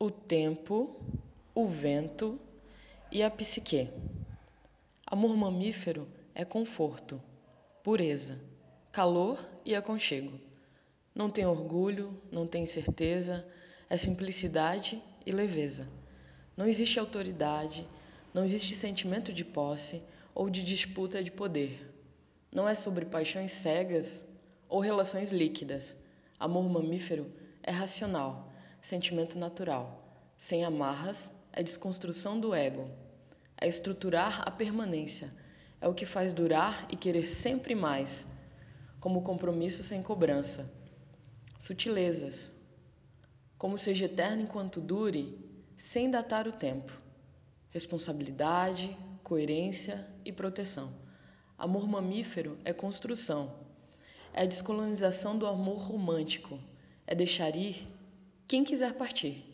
o tempo, o vento e a psique. Amor mamífero é conforto, pureza, calor e aconchego. Não tem orgulho, não tem certeza, é simplicidade e leveza. Não existe autoridade, não existe sentimento de posse ou de disputa de poder. Não é sobre paixões cegas ou relações líquidas. Amor mamífero é racional, sentimento natural. Sem amarras, é desconstrução do ego. É estruturar a permanência. É o que faz durar e querer sempre mais, como compromisso sem cobrança. Sutilezas. Como seja eterno enquanto dure, sem datar o tempo. Responsabilidade, coerência e proteção. Amor mamífero é construção. É a descolonização do amor romântico. É deixar ir quem quiser partir.